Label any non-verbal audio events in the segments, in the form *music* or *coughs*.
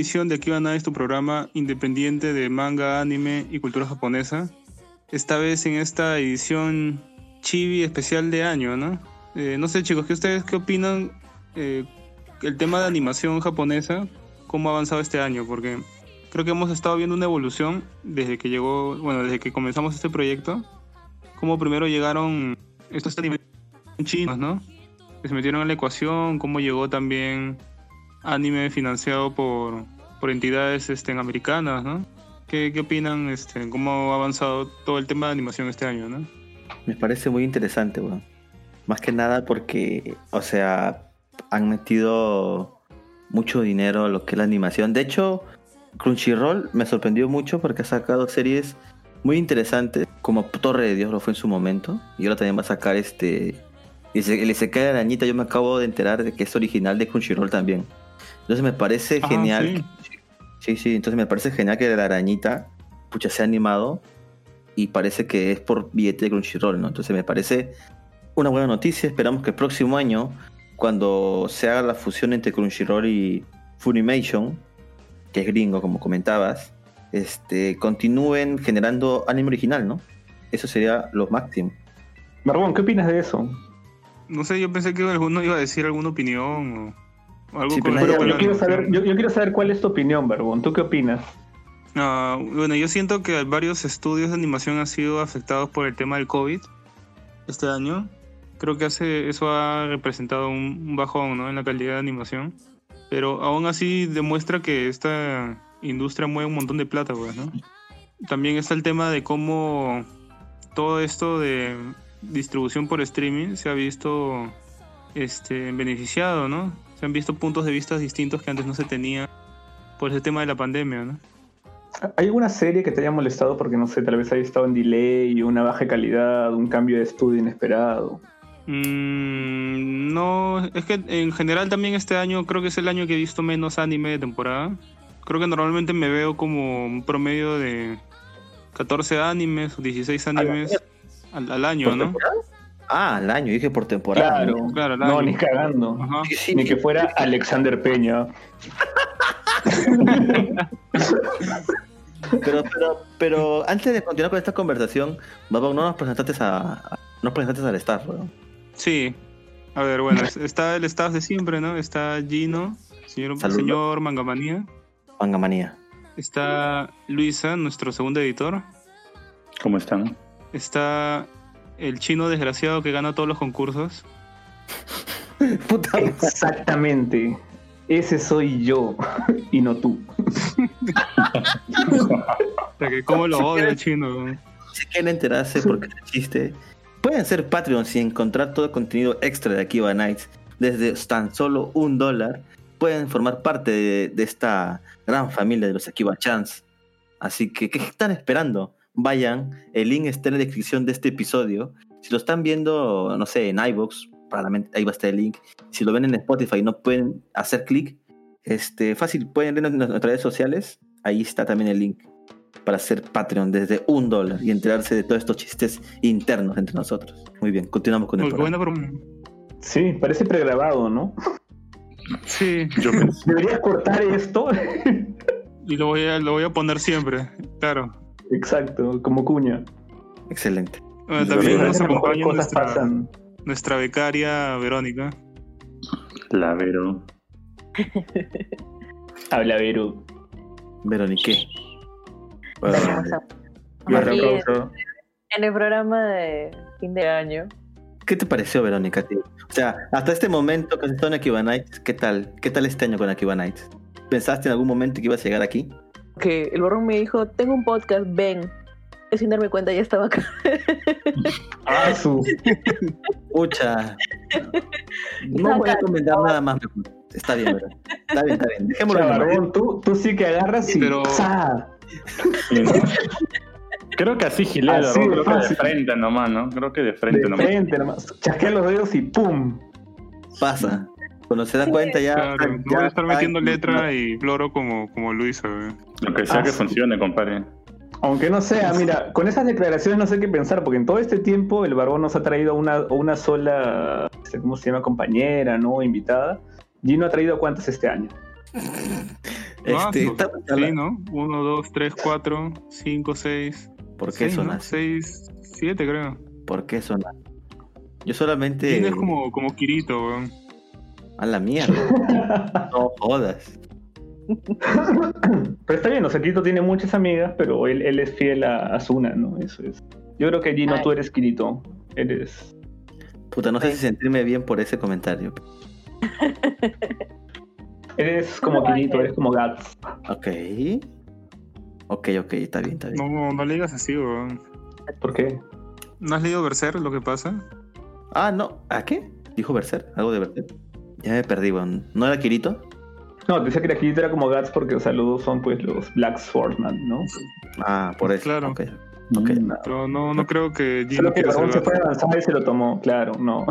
Emisión de Aquí van a tu programa independiente de manga, anime y cultura japonesa. Esta vez en esta edición chibi especial de año, ¿no? Eh, no sé chicos, ¿qué ustedes qué opinan eh, el tema de animación japonesa? ¿Cómo ha avanzado este año? Porque creo que hemos estado viendo una evolución desde que llegó, bueno, desde que comenzamos este proyecto. Como primero llegaron estos animes chinos, ¿no? Que se metieron en la ecuación, cómo llegó también anime financiado por, por entidades este, americanas, ¿no? ¿Qué, ¿Qué, opinan? Este, ¿Cómo ha avanzado todo el tema de animación este año, no? Me parece muy interesante, weón. Más que nada porque, o sea, han metido mucho dinero a lo que es la animación. De hecho, Crunchyroll me sorprendió mucho porque ha sacado series muy interesantes, como Torre de Dios lo fue en su momento, y ahora también va a sacar este... El Isekai de Arañita, yo me acabo de enterar de que es original de Crunchyroll también. Entonces me parece genial. Sí. sí. entonces me parece genial que la arañita, pucha, sea animado y parece que es por billete de Crunchyroll, ¿no? Entonces me parece una buena noticia. Esperamos que el próximo año, cuando se haga la fusión entre Crunchyroll y Funimation, que es gringo, como comentabas, este, continúen generando anime original, ¿no? Eso sería lo máximo. Margón, ¿qué opinas de eso? No sé, yo pensé que alguno iba a decir alguna opinión o yo, quiero saber, yo, quiero saber cuál es tu opinión, Barbón. ¿Tú qué opinas? Bueno, yo siento que varios estudios de animación han sido afectados por el tema del COVID este año. Creo que hace, eso ha representado un, bajón ¿no? en la calidad de animación. Pero aún así demuestra que esta industria mueve un montón de plata, pues, ¿no? También está el tema de cómo todo esto de distribución por streaming se ha visto este, beneficiado, ¿no? Se han visto puntos de vista distintos que antes no se tenía por ese tema de la pandemia, ¿no? ¿Hay alguna serie que te haya molestado porque, no sé, tal vez haya estado en delay, una baja calidad, un cambio de estudio inesperado? Mm, no, es que en general también este año creo que es el año que he visto menos anime de temporada. Creo que normalmente me veo como un promedio de 14 animes o 16 animes al, año, ¿no? Ah, al año, dije por temporada. Claro, claro, no, ni cagando. ni que fuera Alexander Peña. *laughs* pero, pero, pero antes de continuar con esta conversación, no nos presentaste a, nos presentaste al staff, ¿no? Sí. A ver, bueno, está el staff de siempre, ¿no? Está Gino, señor, señor Mangamanía. Mangamanía. Está Luisa, nuestro segundo editor. ¿Cómo están? Está el chino desgraciado que gana todos los concursos. *laughs* Exactamente. Ese soy yo *laughs* y no tú. ¿Cómo lo odia el chino? Si quieren enterarse porque es chiste, pueden ser Patreons y encontrar todo el contenido extra de Akiba Nights desde tan solo un dólar. Pueden formar parte de, de esta gran familia de los Akiba Chans. Así que, ¿qué están esperando? Vayan, el link está en la descripción de este episodio. Si lo están viendo, no sé, en iVoox, probablemente ahí va a estar el link. Si lo ven en Spotify y no pueden hacer clic, este, fácil, pueden ver en nuestras redes sociales, ahí está también el link para ser Patreon desde un dólar y enterarse de todos estos chistes internos entre nosotros. Muy bien, continuamos con el programa. Sí, parece pregrabado, ¿no? Sí. Yo Deberías cortar esto. y lo voy, a, lo voy a poner siempre, claro. Exacto, como cuña. Excelente. también nos acompaña nuestra, nuestra becaria Verónica. La Vero. *laughs* Habla Vero. Verónica. en el programa de fin de año. ¿Qué te pareció, Verónica? O sea, hasta este momento que has estado en Akiba Nights, ¿qué tal? ¿Qué tal este año con Akiba Nights? ¿Pensaste en algún momento que ibas a llegar aquí? Que el barrón me dijo, tengo un podcast, ven. Y sin darme cuenta ya estaba acá. *laughs* Ah, su. Pucha. No voy a comentar nada más. Está bien, ¿verdad? Está bien, está bien. Dejémoslo Barbón, tú, tú sí que agarras y. Pero-. *laughs* Creo que así gilea el Barbón, de creo que de frente nomás, ¿no? Creo que de frente De nomás. frente nomás. Chasquea los dedos y ¡pum! Pasa. Cuando se da Sí. cuenta ya. Claro, no voy a estar metiendo letra y floro como, como Luisa, güey. Lo que sea Ah, que sí. funcione, compadre. Aunque no sea, mira, con esas declaraciones no sé qué pensar, porque en todo este tiempo el Barbón nos ha traído una, una sola, este, ¿cómo se llama? Compañera, ¿no? Invitada. Gino ha traído cuántas este año. *laughs* Este, Ah, está- sí, ¿no? Uno, dos, tres, cuatro, cinco, seis. ¿Por qué seis, ¿no? sonas? Seis, siete, creo. ¿Por qué sonas? Yo solamente. Gino es como, como Kirito, güey. A la mierda. *laughs* no jodas. *coughs* Pero está bien, o sea, Kirito tiene muchas amigas, pero él, él es fiel a, a Suna, ¿no? Eso es. Yo creo que Gino, Ay. tú eres Kirito. Eres. Puta, no sé si sentirme bien por ese comentario. Eres como Kirito, eres como Gats. Ok. Ok, ok, está bien, está bien. No, no le digas así, güey. ¿Por qué? ¿No has leído Berserk, lo que pasa? Ah, no. ¿A qué? ¿Dijo Berser? ¿Algo de Berser? Ya me perdí, weón. ¿No era Kirito? No, decía que la Kirito era como Gats porque, o sea, los dos son pues los Black Swordman, ¿no? Ah, por eso. Claro. Ok. Ok. Mm. Pero no, no creo que Gino Solo que Barbón se fue gato. avanzado y se lo tomó, claro, no.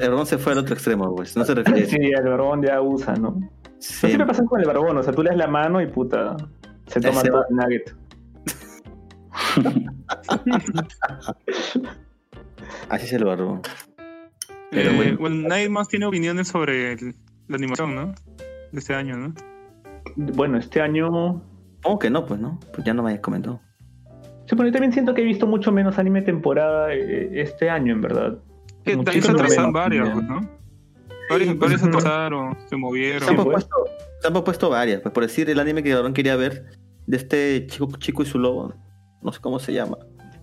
El Barbón se fue al otro extremo, pues. No se refiere a. Sí, el Barbón ya usa, ¿no? Pero Sí. siempre pasa con el Barbón, o sea, tú le das la mano y puta, se toma Ese todo va. el nugget. *laughs* Así es el Barbón. Pero Eh, bueno. bueno, nadie más tiene opiniones sobre el- la animación, ¿no? De este año, ¿no? Bueno, este año... ¿Cómo que no? Pues no. Pues ya no me hayas comentado. Sí, pero yo también siento que he visto mucho menos anime temporada eh, este año, en verdad. Que también se Muchísimo atrasaron menos, varias, ya. pues, ¿no? Varias, varias se atrasaron, se movieron. Se han, pues. propuesto, se han propuesto varias. Pues por decir el anime que el Barbón quería ver. De este chico, chico y su lobo. No sé cómo se llama.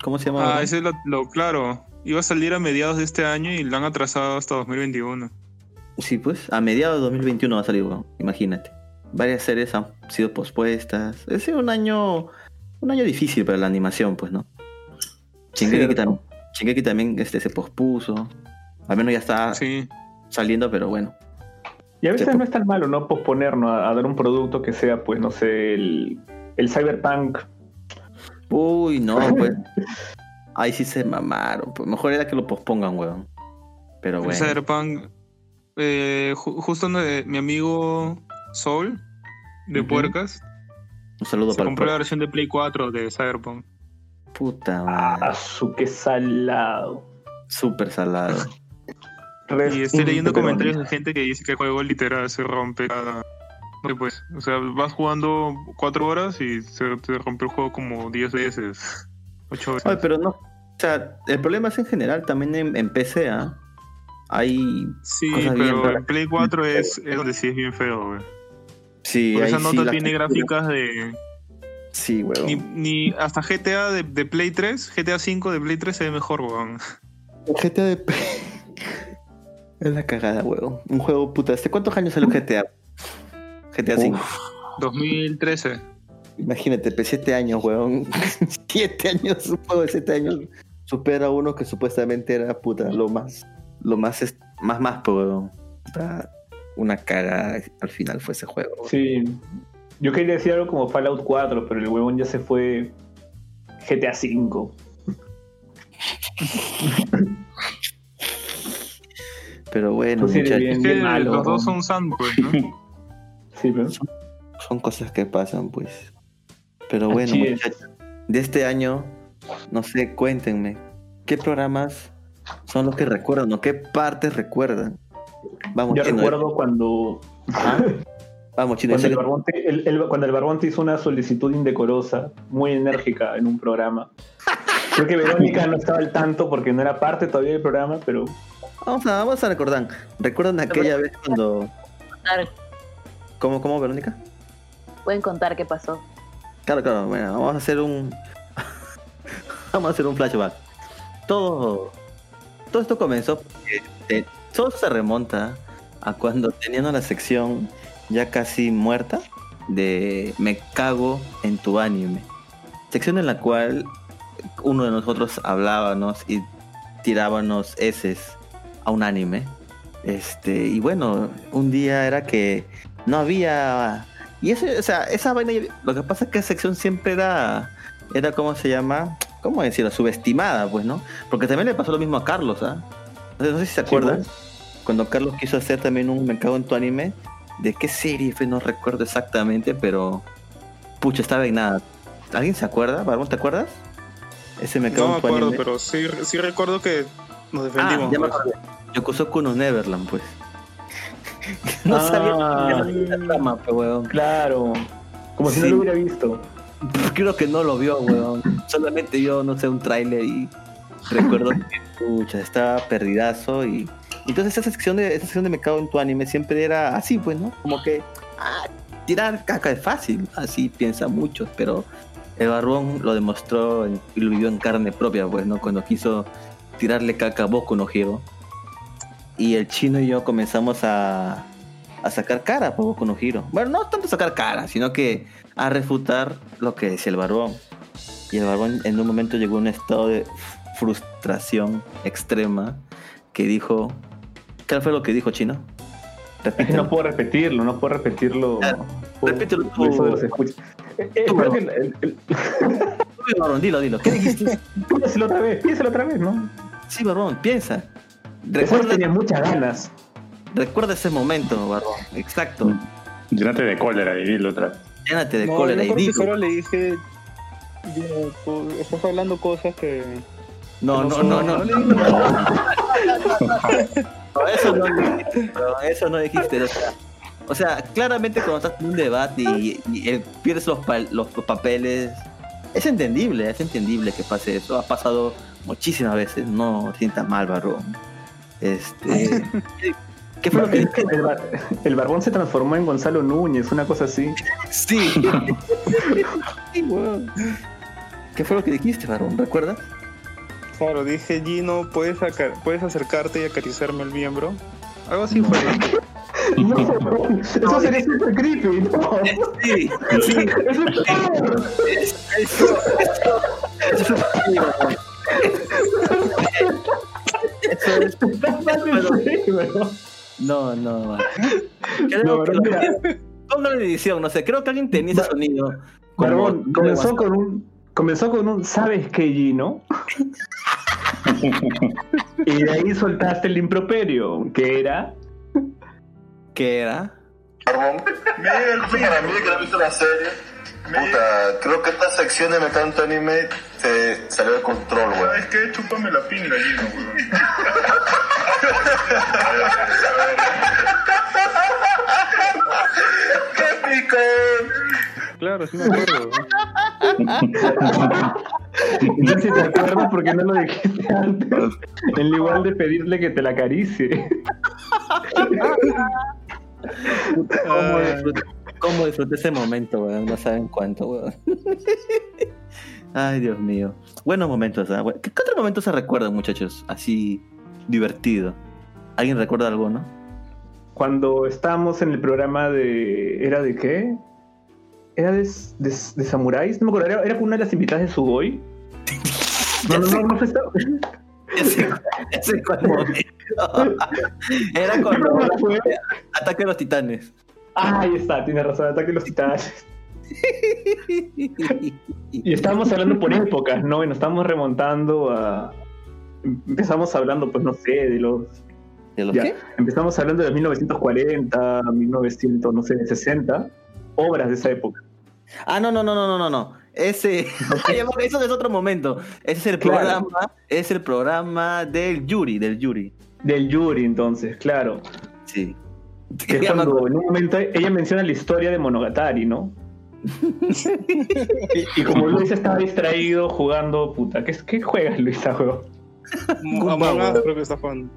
¿Cómo se llama? Ah, ese es lo, lo claro. Iba a salir a mediados de este año y lo han atrasado hasta 2021. Sí, pues. A mediados de 2021 va a salir, weón. Imagínate. Varias series han sido pospuestas. Es un año. Un año difícil para la animación, pues, ¿no? Shingeki también, Shingeki también este, se pospuso. Al menos ya está Sí. saliendo, pero bueno. Y a veces no es tan malo, ¿no? Posponernos a, a dar un producto que sea, pues, no sé, el, el Cyberpunk. Uy, no, pues. *laughs* Ahí sí se mamaron. Pues mejor era que lo pospongan, weón. Pero El bueno. Cyberpunk. eh, ju- justo donde mi amigo Soul, de. Puercas, Un saludo se para el compró la pueblo. versión de Play 4 de Cyberpunk. Puta madre. Ah, su que salado. Súper salado. *laughs* Y estoy leyendo comentarios de gente que dice que el juego literal se rompe cada. Pues. O sea, vas jugando cuatro horas y se te rompe el juego como 10 veces. 8 veces. Ay, pero no. O sea, el problema es en general también en, en PC, ¿ah? Hay. sí, cosas pero en Play 4 es, es donde sí es bien feo, güey. Sí, Porque esa sí nota tiene gráficas de. Sí, weón. Ni, ni hasta GTA de, de Play 3, GTA 5 de Play 3 se ve mejor, weón. GTA de. *laughs* es la cagada, weón. Un juego puta. ¿Hace cuántos años salió GTA? GTA 5. 2013. Imagínate, pues 7 años, weón. *laughs* 7 años, un juego de 7 años. Supera uno que supuestamente era puta, lo más. Lo más. est- Más, más, pues, weón. Puta, Una cagada al final fue ese juego. weón. Sí. Yo quería decir algo como Fallout 4, pero el huevón ya se fue GTA 5. Pero bueno, muchachos. bien- Es que malo, los dos son sandbox, ¿no? Sí, pero... Son cosas que pasan, pues. Pero bueno, muchachos. De este año, no sé, cuéntenme. ¿Qué programas son los que recuerdan o qué partes recuerdan? Vamos, Yo Chino, recuerdo cuando, Ajá. Vamos, Chino. cuando, el ese- barbón te, el- el- cuando el Barbón te hizo una solicitud indecorosa, muy enérgica en un programa. Creo que Verónica no estaba al tanto porque no era parte todavía del programa, pero Vamos a, vamos a recordar. ¿Recuerdan aquella vez cuando... ¿Cómo, cómo, Verónica? Pueden contar qué pasó. Claro, claro. Bueno, vamos a hacer un... *laughs* vamos a hacer un flashback. Todo... Todo esto comenzó porque te- todo se remonta a cuando teníamos la sección ya casi muerta de Me cago en tu anime. Sección en la cual uno de nosotros hablábamos y tirábamos heces a un anime. Este, y bueno, un día era que no había. Y eso, o sea, esa vaina. Lo que pasa es que esa sección siempre era. Era como se llama. ¿Cómo decirlo? Subestimada, pues, ¿no? Porque también le pasó lo mismo a Carlos, ¿ah? No sé- no sé si se acuerdan. Cuando Carlos quiso hacer también un Me cago en tu anime. ¿De qué serie? fue? No recuerdo exactamente, pero. Pucha, estaba en nada. ¿Alguien se acuerda? Barbón, ¿te acuerdas? Ese Me cago No me en tu acuerdo, anime. pero sí, sí recuerdo que nos Ah, defendimos. ya me pues. acordé. Yokosoku no Neverland, pues. *laughs* no Ah. sabía la trama, pues, weón. Claro. Como si Sí. no lo hubiera visto. Creo que no lo vio, weón. Solamente vio, no sé, un tráiler y recuerdo *laughs* que, pucha, estaba perdidazo y... Entonces esa sección de esa sección de Me cago en tu anime siempre era así, pues, ¿no? Como que, ah, tirar caca es fácil, así piensa muchos, pero el barbón lo demostró y lo vivió en carne propia, pues, ¿no? Cuando quiso tirarle caca a Boku no Hero. Y el chino y yo comenzamos a, a sacar cara por Boku no Hero. Bueno, no tanto sacar cara, sino que a refutar lo que decía el barbón. Y el barbón en un momento llegó a un estado de frustración extrema que dijo... ¿Qué fue lo que dijo Chino? Repítelo. no puedo repetirlo, no puedo repetirlo. Ah, repítelo tú. Eh, eh, Tú, el- el- el- Uy, barbón, dilo, dilo. ¿Qué dijiste? *laughs* piénsalo otra vez, piénsalo otra vez, ¿no? sí, barbón, piensa. Recuerda, tenía muchas ganas. Recuerda ese momento, barbón. Exacto. Llénate de cólera y dilo otra vez. Llénate de No, cólera yo y que dilo. solo le dije. Estás hablando cosas que. No, que no, no, no. nada. *laughs* No, eso no dijiste, bro, eso no dijiste. O sea, o sea, claramente cuando estás en un debate y, y, pierdes los, pa- los papeles, es entendible, es entendible que pase eso. Ha pasado muchísimas veces, no sientas mal, barro. Este, *laughs* ¿Qué fue lo que dijiste? el bar- el barbón se transformó en Gonzalo Núñez, una cosa así. Sí. *laughs* Sí, weón. ¿Qué fue lo que dijiste, varón? ¿Recuerdas? Claro, dije Gino, ¿puedes, acar- puedes acercarte y acariciarme el miembro. Algo así fue. *laughs* ¿no? No, eso sería super creepy, no. Sí, sí. Eso es. Eso, eso, eso es sí, varón. Eso No, no. Creo No, que mira, *laughs* Póngalo en edición, no sé. Creo que alguien tenía ese sonido. Barbón, comenzó con un comenzó con un ¿sabes qué, Gino? *laughs* y de ahí soltaste el improperio, que era ¿Qué era? Barbón. Que no he visto la serie. Puta, creo que esta sección de Mecanto Anime se salió de control, weón. Es que chúpame la pinga, Gino, weón. ¡Qué pico! Claro, sí me acuerdo. *laughs* No sé si te acuerdas porque no lo dijiste antes. En lugar de pedirle que te la acaricie. ¿Cómo disfruté, cómo disfruté ese momento, weón? No saben cuánto, weón. Ay, Dios mío. Buenos momentos, ¿ah? ¿Qué, qué otros momentos se recuerdan, muchachos? Así divertido. ¿Alguien recuerda algo, no? Cuando estábamos en el programa de. ¿Era de qué? ¿Era de, de, de samuráis? No me acuerdo, era, era con una de las invitadas de Sugoi. *laughs* No, no, no, no fue esta- Ese, ese momento. Era fue. *laughs* ataque a los titanes. Ah, ahí está, tiene razón, ataque a los titanes. Y estábamos hablando por *laughs* épocas, ¿no? Y nos estamos remontando a. Empezamos hablando, pues no sé, de los. ¿De los Ya, qué? empezamos hablando de 1940, 1900, no sé, 60. Obras de esa época. Ah, no, no, no, no, no, no, no. Ese, *laughs* *laughs* eso es otro momento. Ese es el Claro. programa, es el programa del Yuri, del Yuri. Del Yuri, entonces, claro. Sí. Que es cuando en un momento ella menciona la historia de Monogatari, ¿no? Y, y como Luis estaba distraído jugando, puta, ¿qué, qué juegas, Luisa, juego? Among Us creo que está jugando.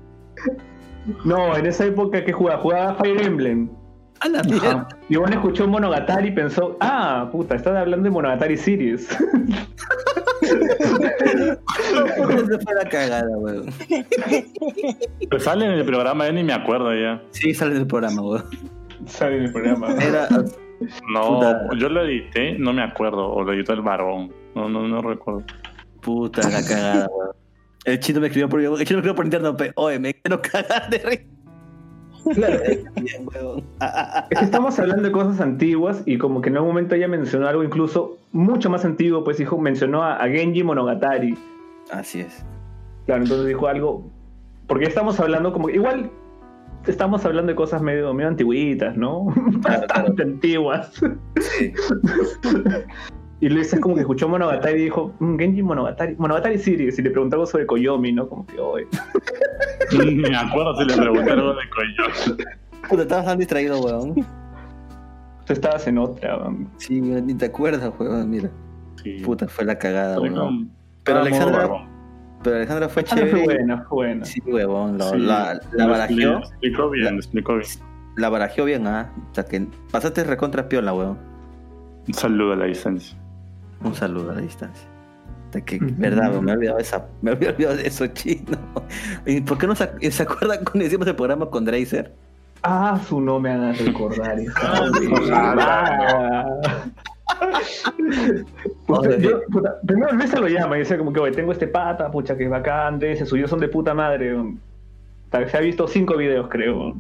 No, en esa época que jugaba, jugaba Fire Emblem. A la mierda. Y bueno, escuchó Monogatari y pensó, ah, puta, estás hablando de Monogatari Series. Esa fue la cagada, weón. Pero sale en el programa, ya ni me acuerdo ya. Sí, sale del programa, weón. Sale en el programa. Era, No, Puta. yo lo edité, no me acuerdo. O lo editó el varón. No, no, no recuerdo. puta la cagada, *laughs* weón. El chino me escribió por, el chino me escribió por interno, pe, oye, me quiero cagar de risa. Claro, *laughs* Bien, weón. Ah, ah, ah. Es que estamos hablando de cosas antiguas y como que en algún momento ella mencionó algo incluso mucho más antiguo, pues dijo, mencionó a, a Genji Monogatari. Así es. Claro, entonces dijo algo, porque estamos hablando como, igual estamos hablando de cosas medio, medio antiguitas, ¿no? *laughs* Bastante antiguas. Sí. *laughs* Y Luis es como que escuchó Monogatari y dijo, "Mm, Genji Monogatari, Monogatari Series, y le preguntaba sobre Koyomi, ¿no? Como que. Ni *laughs* me acuerdo si le pregunté algo de Coyote. Puta, estabas tan distraído, weón. Tú estabas en otra. um, Sí, weón, ni te acuerdas, weón, mira. Sí. Puta, fue la cagada, Pero weón. con- Pero Alexandra. Pero Alexandra fue Ah, fue chévere. buena, fue buena. Sí, huevón, lo- Sí, la, la lo barajeó, explicó bien, La- lo explicó bien. la barajeó bien, ¿ah? O sea que pasaste recontra piola, weón. Un saludo a la distancia. Un saludo a la distancia. De que, Ujú. verdad, weón, me he olvidado de esa, me había olvidado de eso, chino. ¿Y por qué no se, se acuerdan cuando hicimos el programa con Drazer? Ah, su no me hagas recordar eso. *laughs* Puta, yo- puta, primero se lo llama y dice como que, oye, tengo este pata, pucha, que es bacán, de ese suyo son de puta madre. Tal- Se ha visto cinco videos, creo.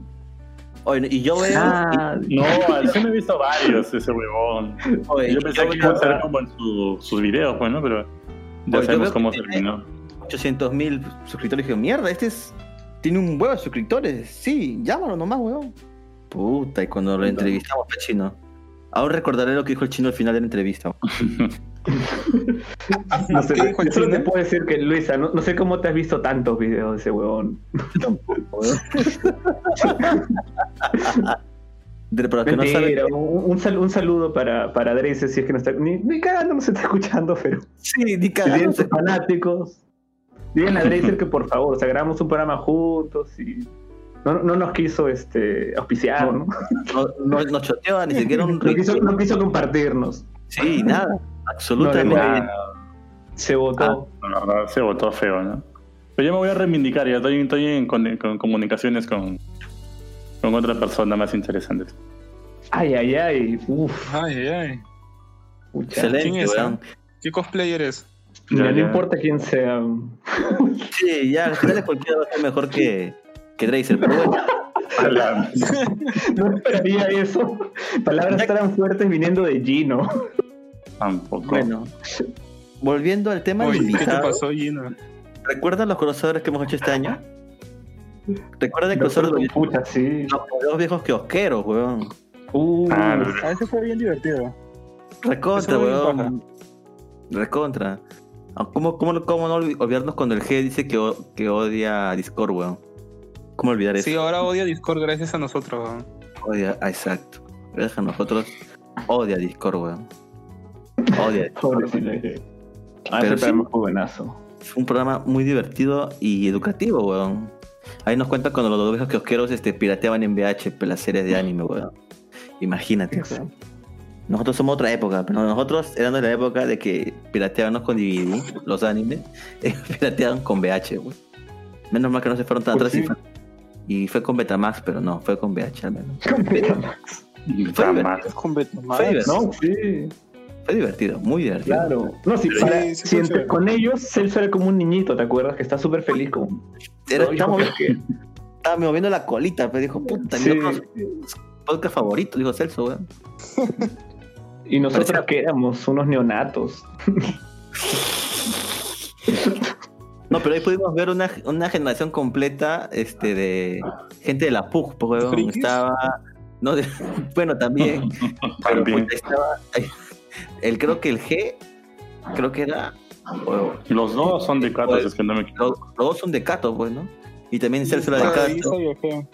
Oye, y yo veo. Ah, No, sí me he visto varios ese huevón. oye, Yo pensé yo que iba a ser como en su- sus videos, pues, ¿no? Pero ya Pues yo sabemos cómo terminó. 800 mil suscriptores. Y dije, mierda, este es. Tiene un huevo de suscriptores. Sí, llámalo nomás, weón. Puta, y cuando lo entrevistamos fue chino. Aún recordaré lo que dijo el chino al final de la entrevista. *laughs* no sé, ¿Qué dijo el yo solo te puedo decir que, Luisa, no, no sé cómo te has visto tantos videos de ese huevón. *laughs* No Mentira, saben. un, un sal- un saludo para, para Drace, si es que no está. Ni, ni cagando no se está escuchando, pero. Sí, ni Si cagándose. sus fanáticos, díganle a Dracer que por favor, o sea, grabamos un programa juntos y no, no nos quiso este, auspiciar, ¿no? No, no, no choteaba ni siquiera un *laughs* No quiso, no quiso compartirnos. Sí, nada. Absolutamente. No, Ah, Se votó. la verdad, se votó feo, ¿no? Pero yo me voy a reivindicar, ya estoy, estoy en con- con comunicaciones con, con otra persona más interesante. Ay, ay, ay. Uf, Ay, ay, ay. pucha. Excelente, ¿Quién es, weón. ¿Qué cosplayer es? Mira, no ya. importa quién sea. Sí, ya, al final cualquiera va a ser mejor que, que Dracer, pero bueno. No esperaría eso. Palabras tan fuertes viniendo de Gino. Tampoco. Bueno. Volviendo al tema del Oye, ¿qué te pasó, Gino? ¿recuerdan los crosovers que hemos hecho este año? ¿Recuerdan el crossover de los, Pucha, sí. los videos viejos kiosqueros, weón? Uh, Ah, A veces fue bien divertido. Recontra, weón. Recontra. Ah, ¿Cómo, cómo, cómo no olvi- olvidarnos cuando el G dice que, que odia a Discord, weón? ¿Cómo olvidar eso? Sí, ahora odia Discord gracias a nosotros. weón. Odia, ah, exacto. Gracias a nosotros, odia Discord, weón. Odia. *laughs* Discord. Ah, Pero ese sí. programa fue un programa muy divertido y educativo, weón. Ahí nos cuentan cuando los dos viejos kiosqueros este, pirateaban en VH las series de anime, weón. Imagínate, weón. Nosotros somos otra época, pero nosotros éramos de la época de que pirateábamos con DVD, los animes, ellos *laughs* pirateaban con VH, weón. Menos mal que no se fueron tan Pues atrás y sí. Fue- y, fue con Betamax, pero no, fue con VH al menos. Con Betamax. Fue divertido, No, sí, fue divertido, muy divertido. claro. No, sí, Sí, para- sí, si fue entre- chévere. con ellos Celso era como un niñito, ¿te acuerdas? Que está súper feliz. Era- Oye, estaba, ¿por moviendo, qué? estaba moviendo la colita, pero dijo, puta, Sí. podcast favorito, dijo Celso, weón. Y nosotros Parecía- que éramos unos neonatos. *laughs* No, pero ahí pudimos ver una, una generación completa este, de gente de la PUC, pues, weón. ¿Frikis? Estaba. No, de- *laughs* bueno, también. *laughs* pero También. puta, estaba. El, creo que el G, creo que era. o- Los dos son de Pues, es que no me equivoco. los, los dos son de Cato, pues, ¿no? Y también Celso era de Ah, Cato feo.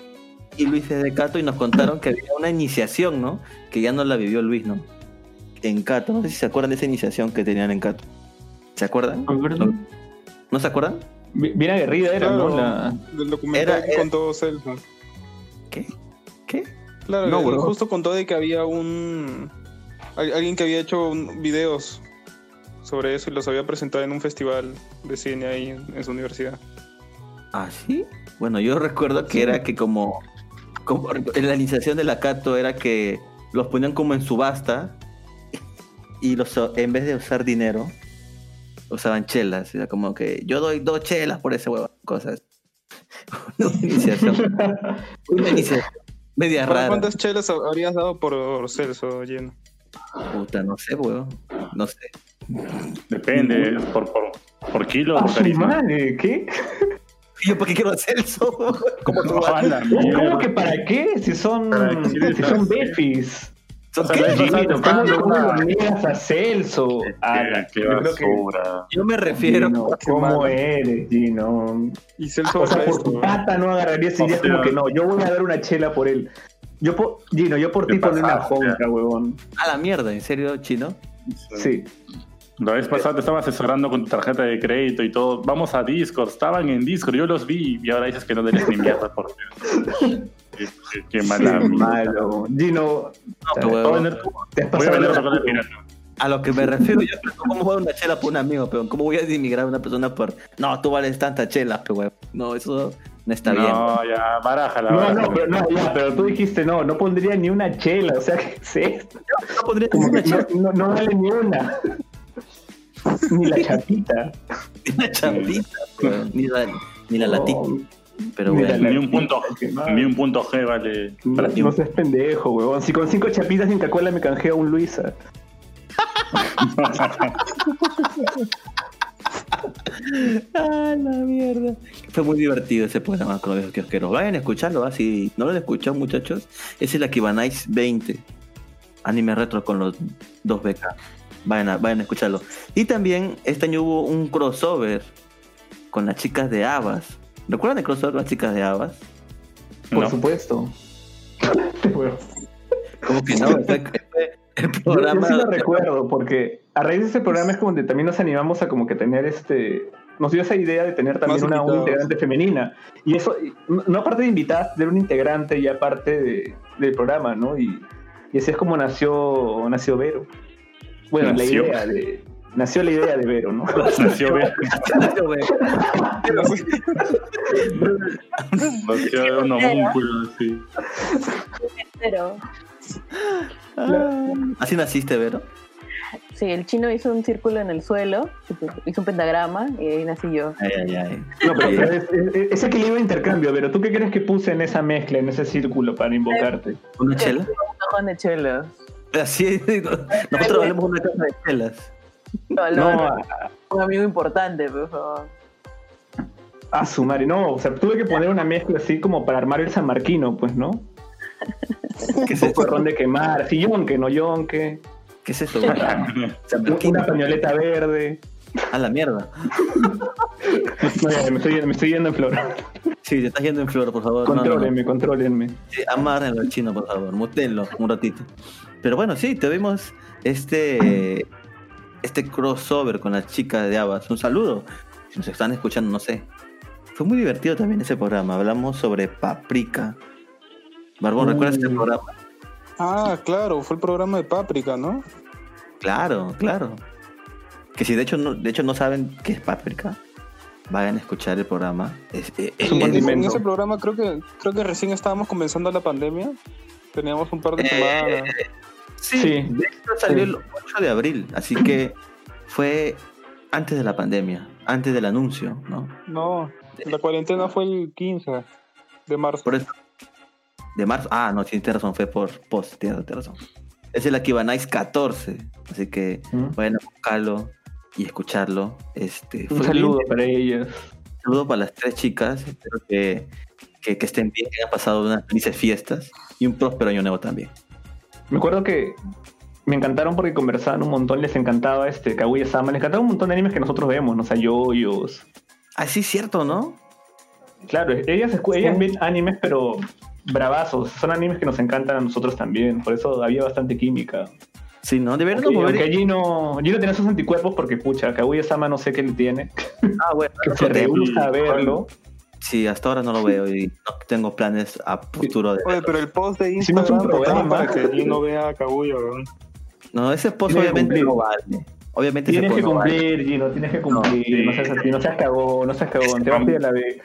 y Luis es de Cato y nos contaron que había una iniciación, ¿no? Que ya no la vivió Luis, ¿no? En Cato, no sé si se acuerdan de esa iniciación que tenían en Cato. ¿Se acuerdan? ¿No, ¿No se acuerdan? Bi- Bien aguerrida era, Claro, ¿no? La... Del documental Era- que era- contó. ¿Qué? ¿Qué? Claro, No, bro. justo contó de que había un. al- Alguien que había hecho un- videos sobre eso y los había presentado en un festival de cine ahí en, su universidad. ¿Ah, sí? Bueno, yo recuerdo que era que como, como en la iniciación de la Cato era que los ponían como en subasta y los en vez de usar dinero usaban chelas. Era como que yo doy dos chelas por ese huevo. Cosas. *laughs* Una iniciación. *laughs* Una iniciación media rara. ¿Cuántas chelas habrías dado por Celso, lleno? Puta, no sé, huevo. No sé. Depende, por, por, por kilo. ¡Ah, por su carisma. madre! ¿Qué? ¿Y *laughs* yo por qué quiero hacer eso? ¿Cómo tú A la mierda. ¿Cómo que para qué? Si son, ¿Para si son befis. ¿Cómo cómo una- niegas a Celso? Qué, qué yo creo que- basura. Yo me refiero. Gino, ¿Cómo malo. eres, Gino? Y Celso O sea, por tu pata no agarrarías y O dirías sea- como que no, yo voy a dar una chela por él. Yo por, Gino, yo por ¿Qué ti pondré una jonca, huevón. A la mierda, ¿en serio, chino? Sí. La vez pasada te estaba asesorando con tu tarjeta de crédito y todo. Vamos a Discord, estaban en Discord, yo los vi y ahora dices que no darías ni mierda por *laughs* qué, qué, qué mala malo. Gino, pero Voy a vender, te has voy a vender pirata. A lo que me refiero, yo ¿cómo voy a una chela por un amigo, pero ¿cómo voy a denigrar a una persona por no, tú vales tanta chela, pero? No, eso no está bien. No, ya, barájala. No, barájala. no, pero, no, ya, pero tú dijiste no, no pondría ni una chela, o sea, ¿qué es esto? No pondría Como una que no, chela, no, no vale ni una. Ni la *laughs* chapita. una chapita, huevón, ni la, ni la No, latita, pero ni bueno. la- Ni un punto, ni un punto G vale. No, no seas pendejo, huevón. Si con cinco chapitas en Cacuela me canjea un Luisa. *laughs* Ah, la mierda. Fue muy divertido ese programa con los viejos kiosqueros. Vayan a escucharlo, ¿ah? si no lo han escuchado, muchachos. Es el Akibanais 20. Anime retro con los dos becas. Vayan a, vayan a escucharlo. Y también este año hubo un crossover con las chicas de Abas. ¿Recuerdan el crossover las chicas de Abas? Por No. supuesto. *laughs* Como que no, el yo, yo programa. sí lo recuerdo, porque a raíz de ese programa es como donde también nos animamos a como que tener este. Nos dio esa idea de tener también una, integrante femenina. Y eso, no aparte de invitadas, tener una integrante y aparte de, del programa, ¿no? Y, y así es como nació, nació Vero. Bueno, Nació. la idea de. Nació la idea de Vero, ¿no? *laughs* Nació bien. Nació de un homúnculo, sí. Pero Ah, Así naciste, Vero. sí, el chino hizo un círculo en el suelo, hizo un pentagrama y ahí nací yo. Ay, ay, ay. No, pero, es, es- es equilibrio de intercambio, pero ¿tú qué crees que puse en esa mezcla, en ese círculo para invocarte? ¿Una chela? Un cajón de chelos. Así, nosotros valemos una casa de chelas. No, *laughs* No, un amigo importante, por favor. a su madre, no, o sea, tuve que poner una mezcla así como para armar el sanmarquino, pues, ¿no? *laughs* ¿Qué es poco de eso? ron de quemar, sí, yonque, no yonque, ¿Qué es eso? *laughs* una pañoleta verde. A la mierda. No, ya, me, estoy, me estoy yendo en flor. Sí, te estás yendo en flor, por favor. No, no, no. Contrólenme, contrólenme. Sí, amárrenlo al chino, por favor. Mutenlo un ratito. Pero bueno, sí, tuvimos este este crossover con las chicas de Abas. Un saludo. Si nos están escuchando, no sé. Fue muy divertido también ese programa. Hablamos sobre Paprika. Barbón, ¿recuerdas ese Mm. programa? Ah, claro, fue el programa de Páprica, ¿no? Claro, claro. Que si de hecho no, de hecho no saben qué es Paprika, vayan a escuchar el programa. Es, eh, Es un eh, En ese programa creo que creo que recién estábamos comenzando la pandemia. Teníamos un par de Eh, semanas. Sí, Sí. de hecho salió Sí. el 8 de abril, así que fue antes de la pandemia, antes del anuncio, ¿no? No, la cuarentena fue el 15 de marzo. Por eso, de marzo, ah, no, tienes razón, fue por post, tienes, razón. Es el Akibanais 14, así que ¿Mm? a buscarlo y escucharlo. Este, Un fue saludo bien. para ellas. Un saludo para las tres chicas, espero que, que, que estén bien, que hayan pasado unas felices fiestas y un próspero año nuevo también. Me acuerdo que me encantaron porque conversaban un montón, les encantaba este Kaguya-sama, les encantaba un montón de animes que nosotros vemos, ¿no? O sea, yoyos. Ah, sí, cierto, ¿no? Claro, ellas, ellas ven animes, pero bravazos. Son animes que nos encantan a nosotros también. Por eso había bastante química. Sí, ¿no? Deberían Aunque, mover... aunque Gino, Gino tenía sus anticuerpos porque, pucha, Kaguya-sama no sé qué le tiene. Ah, bueno, *laughs* Que no se rehúsa a verlo. Sí, hasta ahora no lo veo y no tengo planes a futuro de Oye, pero el post de Hicimos un Instagram estaba programa. para que Gino vea a Kaguya, weón. No, ese post Tiene que obviamente no vale. Obviamente Tienes que cumplir, Gino, tienes que cumplir. No, sí. seas así, no seas cagón, no seas cagón. Te vas a ir a la B.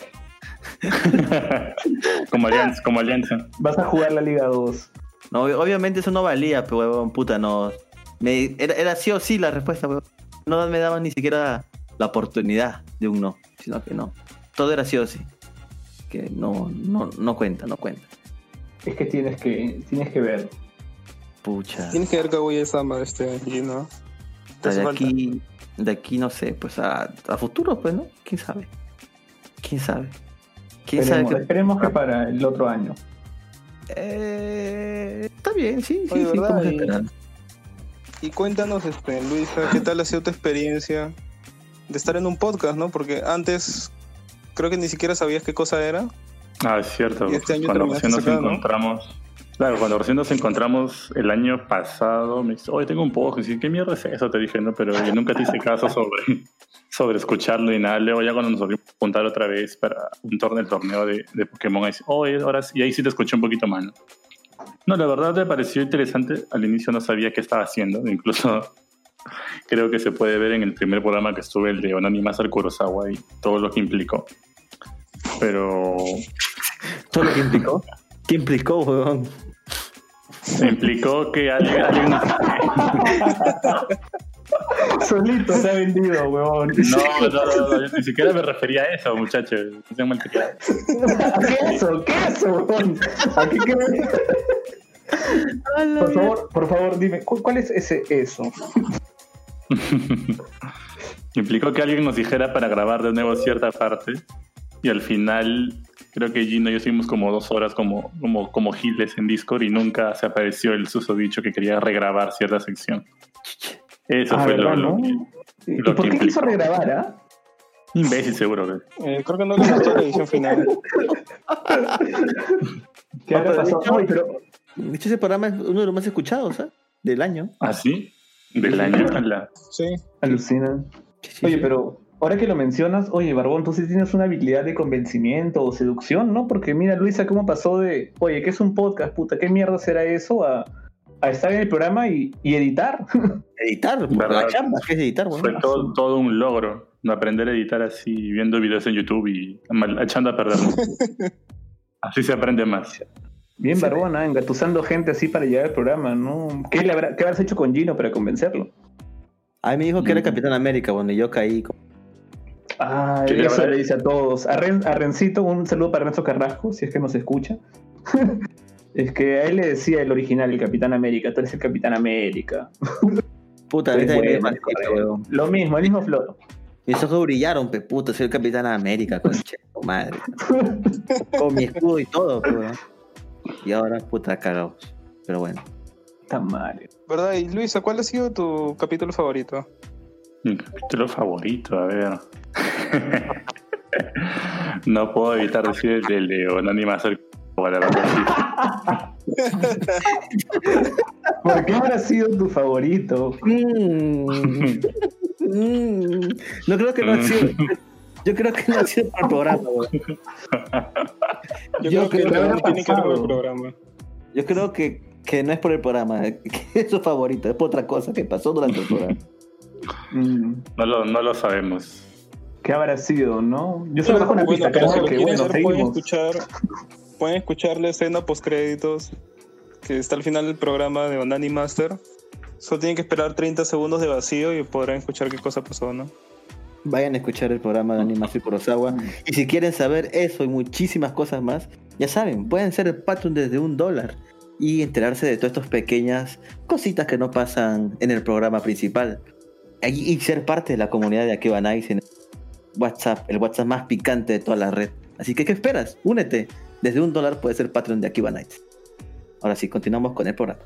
*laughs* como alianza, como alianza. Vas a jugar la Liga 2. No, ob- obviamente eso no valía, pero huevón, puta, no. Me, era, era sí o sí la respuesta, huevón. No me daban ni siquiera la oportunidad de un no, sino que no. Todo era sí o sí. Que no, no, no cuenta, no cuenta. Es que tienes que, tienes que ver. Pucha. Tienes que ver Kaguya-sama este Gino. Te hace de falta. aquí, de aquí no sé, pues a, a futuro, pues, ¿no? ¿Quién sabe? ¿Quién sabe? ¿Quién Esperemos, sabe que... esperemos que para el otro año. Eh, está bien, sí, sí, Oye, sí, ¿verdad? Y-. Y cuéntanos, este, Luisa, ¿qué tal ha sido tu experiencia de estar en un podcast, no? Porque antes creo que ni siquiera sabías qué cosa era. Ah, es cierto. Y este año cuando recién nos acá, ¿no? encontramos. Claro, cuando recién nos encontramos el año pasado, me dice, oye, tengo un. Y ¿qué mierda es eso? Te dije, no, pero yo nunca te hice caso sobre, *laughs* sobre escucharlo y nada. Luego ya cuando nos volvimos a juntar otra vez para un torneo, el torneo de, de Pokémon, ahí, oye, ahora sí, y ahí sí te escuché un poquito más. ¿no? No, la verdad me pareció interesante. Al inicio no sabía qué estaba haciendo. *laughs* Incluso creo que se puede ver en el primer programa que estuve, el de Onani Master Kurosawa y todo lo que implicó. Pero Todo lo que implicó. ¿Qué implicó, huevón? implicó que alguien, Solito se ha vendido, huevón. No, no, no, no, yo ni siquiera me refería a eso, muchachos. No sean malcriados. ¿Qué es eso? ¿Qué es eso, huevón? ¿A qué qué- Por favor, por favor, dime, ¿cu- ¿cuál es ese eso? *laughs* Implicó que alguien nos dijera para grabar de nuevo cierta parte y al final creo que Gino y yo estuvimos como dos horas como, como, como giles en Discord y nunca se apareció el susodicho que quería regrabar cierta sección. Eso Ah, fue lo, ¿verdad, lo no? que- ¿Y por qué quiso regrabar, ah? Imbécil seguro. güey. Eh, creo que no le gustó la edición final. ¿Qué habrá pasado? Oye, pero De hecho, ese programa es uno de los más escuchados, ¿sabes? Del año. ¿Ah, sí? Del año. Sí. alucina. Oye, pero ahora que lo mencionas, oye, Barbón, tú sí tienes una habilidad de convencimiento o seducción, ¿no? Porque mira, Luisa, cómo pasó de, oye, ¿qué es un podcast? Puta, ¿qué mierda será eso? A, a estar en el programa y, y editar. *laughs* Editar, ¿Verdad? la chamba, que es editar, Fue weón. todo, todo un logro aprender a editar así, viendo videos en YouTube y mal- echando a perder. *laughs* así se aprende más. Bien, Sí. Barbón, ¿ah? engatusando gente así para llegar al programa, ¿no? ¿Qué, le habrá, ¿Qué habrás hecho con Gino para convencerlo? A mí me dijo que era Mm. Capitán América, bueno, y yo caí. como- Ah, ¿Qué le eso le dice a todos. A, Ren- a Rencito, un saludo para Renzo Carrasco, si es que nos escucha. *laughs* es que a él le decía el original, el Capitán América, tú eres el Capitán América. *laughs* Puta, Es ahorita me bueno, maldito, correcto. weón. Lo mismo, el mismo flor. Mis ojos brillaron, pe puta, soy el Capitán América, concha, de tu madre. Con mi escudo y todo. Y ahora, puta, cagados. Pero bueno. Tan mal. ¿Verdad? Y Luisa, ¿cuál ha sido tu capítulo favorito? Mi capítulo favorito, a ver. *laughs* no puedo evitar decir el de León Animacer. La verdad, *laughs* ¿Por qué habrá sido tu favorito? Mm. Mm. No creo que no ha sido. Yo creo que no ha sido por el programa. Yo, Yo creo que creo que no tiene que ver con el programa. Yo creo que, que no es por el programa, *laughs* que es su favorito, es por otra cosa que pasó durante el programa. Mm, no, lo, no lo sabemos. ¿Qué habrá sido, no? Yo solo bajo una Bueno, pista, pero si quieren bueno, ver, pueden escuchar, pueden escuchar la escena post créditos que está al final del programa de Onani Master. Solo tienen que esperar 30 segundos de vacío y podrán escuchar qué cosa pasó, ¿no? Vayan a escuchar el programa de Animación Kurosawa. Y si quieren saber eso y muchísimas cosas más, ya saben, pueden ser el Patreon desde un dólar y enterarse de todas estas pequeñas cositas que no pasan en el programa principal. Y ser parte de la comunidad de Akiba Nice en WhatsApp, el WhatsApp más picante de toda la red. Así que, ¿qué esperas? Únete. Desde un dólar puedes ser Patreon de Akiba Nights. Ahora sí, continuamos con el programa.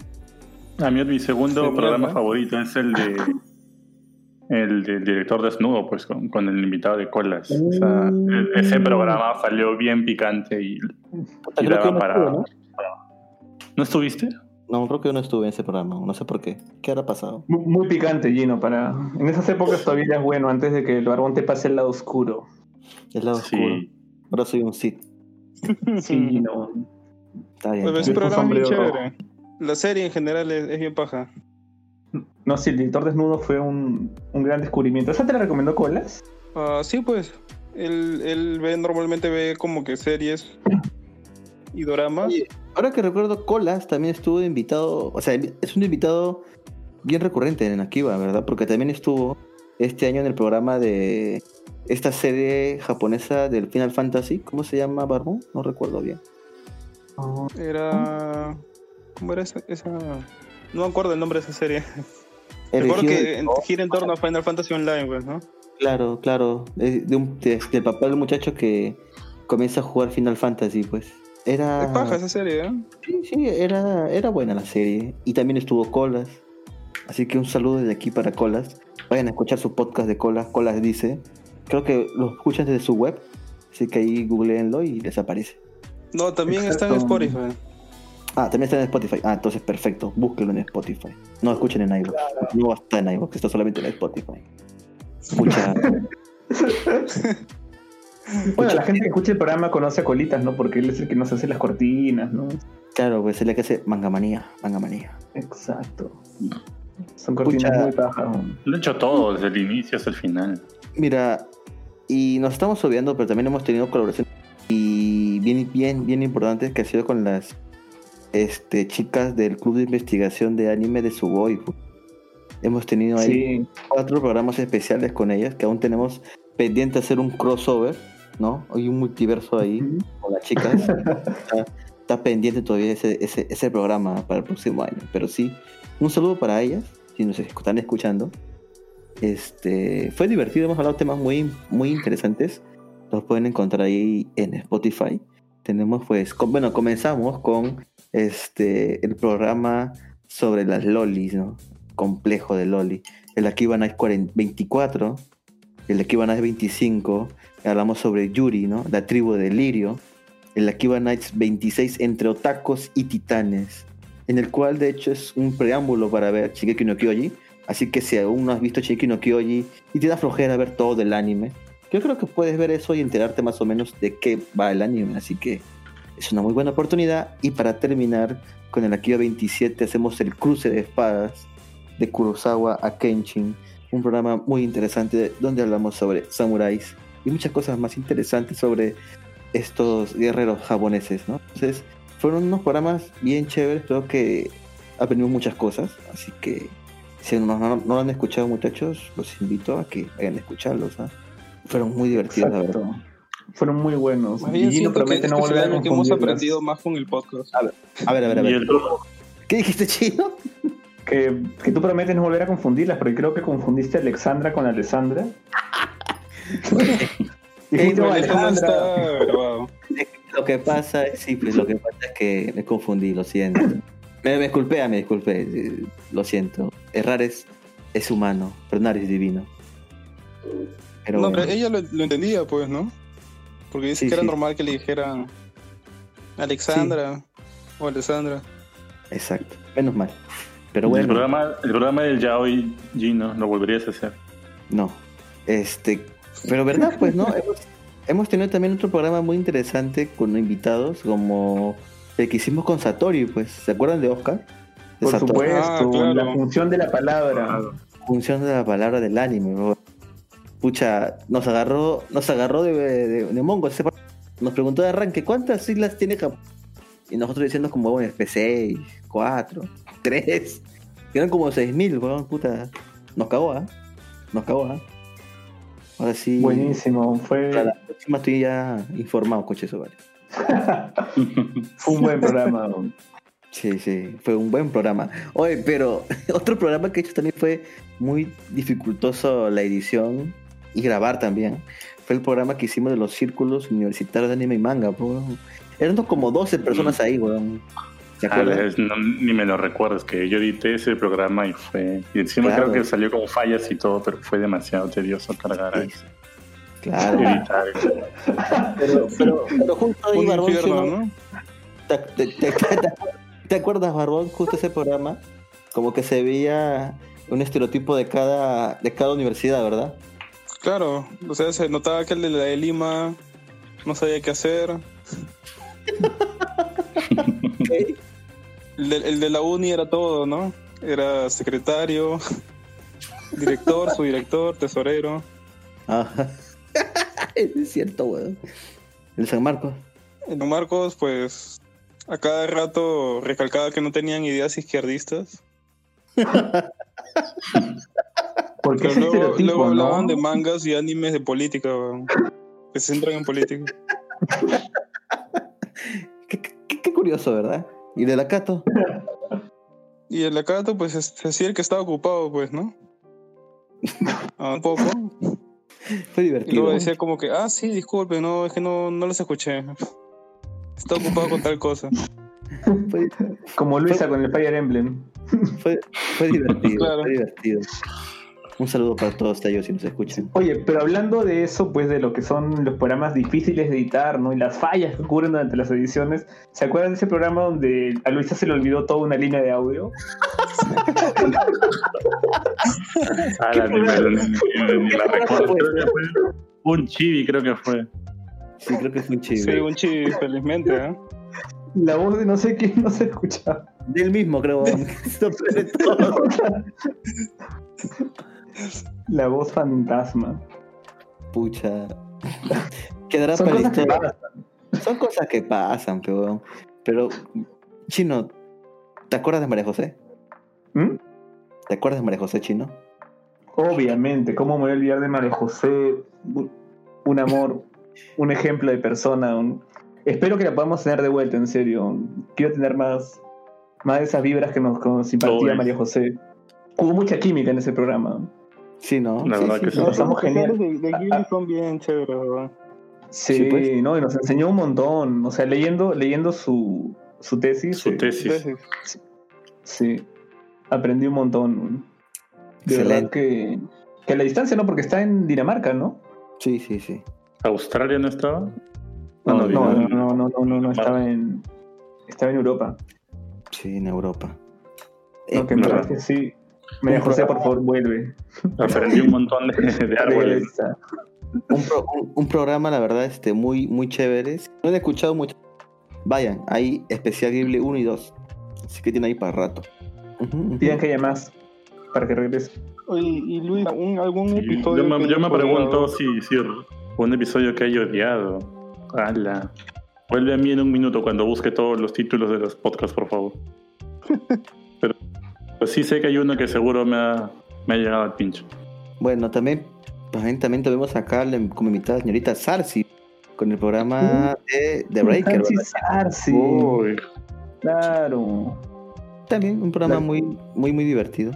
A mí mi segundo programa ¿no? favorito es el de el del director desnudo, pues con, con el invitado de colas. O sea, e- ese programa salió bien picante y, y daba no para. ¿No estuviste? No, creo que yo no estuve en ese programa. No sé por qué. ¿Qué habrá pasado? Muy, muy picante, Gino, para... En esas épocas todavía es bueno, antes de que el barbón te pase el lado oscuro. El lado oscuro. Sí. Ahora soy un Sith. *laughs* Sí, Gino. Está bien. Pues es un bien. programa bien sombrero chévere. La serie en general es, es bien paja. No, sí, el director desnudo fue un, un gran descubrimiento. ¿Esa te la recomendó Colas? Ah, sí, pues. Él, él ve, normalmente ve como que series y doramas. Oye, ahora que recuerdo, Colas también estuvo invitado, o sea, es un invitado bien recurrente en Akiva, ¿verdad? Porque también estuvo este año en el programa de esta serie japonesa del Final Fantasy. ¿Cómo se llama, Barbón? No recuerdo bien. Era. ¿Cómo era esa, esa.? No me acuerdo el nombre de esa serie. Recuerdo que gira en torno a Final Fantasy Online, pues, ¿no? Claro, claro. De, de un, de- del papá del muchacho que comienza a jugar Final Fantasy, pues. Era. Es paja esa serie, ¿eh? Sí, sí, era, era buena la serie. Y también estuvo Colas. Así que un saludo desde aquí para Colas. Vayan a escuchar su podcast de Colas. Colas dice. Creo que lo escuchan desde su web. Así que ahí googleenlo y les aparece. No, también está en. Spotify. Ah, también está en Spotify. Ah, entonces perfecto. Búsquenlo en Spotify. No escuchen en iVoox. No está en iVoox, está solamente en Spotify. Escucha. *laughs* Bueno, la gente que escucha el programa conoce a Colitas, ¿no? Porque él es el que nos hace las cortinas, ¿no? claro, pues es la que hace mangamanía. Mangamanía. Exacto. Son cortinas muy bajas. Lo he hecho todo, desde el inicio hasta el final. Mira, y nos estamos obviando, pero también hemos tenido colaboraciones y bien, bien, bien importantes que ha sido con las este, chicas del club de investigación de anime de Sugoi. Hemos tenido ahí Sí, cuatro programas especiales con ellas que aún tenemos pendiente hacer un crossover, ¿no? Hay un multiverso ahí con las chicas. está, está pendiente todavía ese, ese, ese programa para el próximo año. Pero sí, un saludo para ellas, si nos están escuchando. Este, fue divertido, hemos hablado de temas muy, muy interesantes. Los pueden encontrar ahí en Spotify. Tenemos pues, bueno, comenzamos con este el programa sobre las lolis, ¿no? Complejo de loli. El Akiba Night 40 24, el Akiba Night 25, hablamos sobre Yuri, ¿no? La tribu de Lirio. El Akiba Nights 26 entre otacos y titanes, en el cual de hecho es un preámbulo para ver Shigeki no Kyoji. Así que si aún no has visto Shigeki no Kyoji y te da flojera ver todo el anime, yo creo que puedes ver eso y enterarte más o menos de qué va el anime. Así que es una muy buena oportunidad. Y para terminar con el Akiba 27 hacemos el cruce de espadas de Kurosawa a Kenshin. Un programa muy interesante donde hablamos sobre samuráis y muchas cosas más interesantes sobre estos guerreros japoneses, ¿no? Entonces, fueron unos programas bien chéveres, creo que aprendimos muchas cosas, así que si no, no- no lo han escuchado muchachos, los invito a que vayan a escucharlos, ¿ah? Fueron muy divertidos, la verdad. exacto. Fueron muy buenos. Más bien Y que promete no este es volver a que hemos aprendido más con el podcast. A ver, a ver, a ver. el- ¿Qué dijiste, Chino? Que, que tú prometes no volver a confundirlas, porque creo que confundiste a Alexandra con Alessandra. *laughs* Dijiste, Alejandra. *laughs* Lo que pasa es, sí, pues lo que pasa es que me confundí, lo siento. Me, me disculpé, me disculpé, eh, lo siento. Errar es, es humano, perdonar es divino. Pero no, bueno, pero ella lo, lo entendía, pues, ¿no? Porque dice Sí, que era sí. normal que le dijera Alexandra o Alessandra. exacto, menos mal. Pero el, bueno, programa, el programa del Yaoi Gino, ¿lo volverías a hacer? no. Este, pero verdad, pues, ¿no? hemos, hemos tenido también otro programa muy interesante con invitados como el que hicimos con Satori, pues, ¿se acuerdan de Oscar? De Por Satori. supuesto, Ah, claro. la función de la palabra. función de la palabra del anime, bro. Pucha, nos agarró, nos agarró de, de, de mongo. Nos preguntó de arranque, ¿cuántas islas tiene Japón? Y nosotros diciendo como, bueno, F6, 4, 3. Eran como 6.000, weón, puta. Nos cagó, ¿ah? Nos cagó, ¿ah? Ahora sí. Buenísimo. Para Fue, la próxima estoy ya informado, coche, eso vale. *laughs* fue un buen programa. Sí, sí, fue un buen programa. Oye, pero *laughs* otro programa que he hecho también fue muy dificultoso la edición y grabar también. Fue el programa que hicimos de los círculos universitarios de anime y manga, weón. Eran como 12 personas ahí, weón. ¿Se Ah, no, ni me lo recuerdas, que yo edité ese programa y fue. Y encima Claro. creo que salió con fallas y todo, pero fue demasiado tedioso cargar ahí. Claro. *laughs* Editar. Pero, pero, pero justo ahí, Barbón, infierno, ¿sí, ¿no? ¿Te, te, te- te- te acuerdas, Barbón, justo ese programa? Como que se veía un estereotipo de cada, de cada universidad, ¿verdad? Claro, o sea, se notaba que el de la de Lima no sabía qué hacer. *laughs* El de, el de la uni era todo, ¿no? Era secretario, director, *laughs* subdirector, tesorero. Ajá. *laughs* es cierto, weón. El San Marcos. En Don Marcos, pues, a cada rato recalcaba que no tenían ideas izquierdistas. Porque Pero ese luego, hablaban ¿no? de mangas y animes de política, que se centran en política. *laughs* Qué, qué- qué curioso, ¿verdad? ¿Y de la Cato? Y el Acato, pues, es- hacía el que estaba ocupado, pues, ¿no? *laughs* Ah, un poco. Fue Y divertido. luego decía como que, ah, sí, disculpe, no, es que no, no los escuché. Está ocupado con tal cosa. Fue, Como Luisa con el Fire Emblem. fue, fue divertido, *laughs* Claro. fue divertido. Un saludo para todos ellos si nos escuchan. Oye, pero hablando de eso, pues de lo que son los programas difíciles de editar, ¿no? Y las fallas que ocurren durante las ediciones. ¿Se acuerdan de ese programa donde a Luisa se le olvidó toda una línea de audio? Ah, la, ni, recuerdo. Un chibi, creo que fue. Sí, creo que fue un chivo. Sí, un chibi, felizmente, ¿eh? La voz de no sé quién no se escuchaba. Del mismo, creo. *laughs* Todo. *laughs* La voz fantasma. Pucha. *laughs* Quedará Son para cosas que pasan. Son cosas que pasan, pero. Pero, Chino, ¿te acuerdas de María José? ¿Mm? ¿Te acuerdas de María José, Chino? Obviamente, ¿cómo me voy a olvidar de María José? Un- amor, un ejemplo de persona. un- Espero que la podamos tener de vuelta, en serio. Quiero tener más, más de esas vibras que nos, que nos impartía. María José. Hubo mucha química en ese programa. Sí, ¿no? La Sí, verdad sí, que sí. sí. Nos pasamos genial. de, de Ghibli son bien chéveres, weón. Sí, Sí, pues. no, y nos enseñó un montón. O sea, leyendo, leyendo su, su tesis. Su eh, tesis. Sí, aprendí un montón. De Excelente. verdad que, que a la distancia, ¿no? Porque está en Dinamarca, ¿no? Sí, sí, sí. ¿Australia no estaba? No, no, No, no, no, no, no, no, no, estaba en, estaba en Europa. Sí, en Europa. No, Eh, que en no. verdad que sí. María José, por favor, vuelve. Aprendí un montón de, de árboles. Un, pro- un- un programa, la verdad, este, muy, muy chévere. No he escuchado mucho. Vayan, hay especial Ghibli 1 y 2. Así que tiene ahí para rato. Pidan que haya más para que regrese. Oye, y Luis, un- algún episodio. Yo me, yo me pregunto si un episodio que haya odiado. Ala. Vuelve a mí en un minuto cuando busque todos los títulos de los podcasts, por favor. *laughs* Pero pues sí sé que hay uno que seguro me ha, me ha llegado al pincho. Bueno, también, también, también tuvimos acá la- como invitada la señorita Sarsi con el programa de The Breaker. Sarsi, Uy, claro. También un programa muy, muy, muy divertido.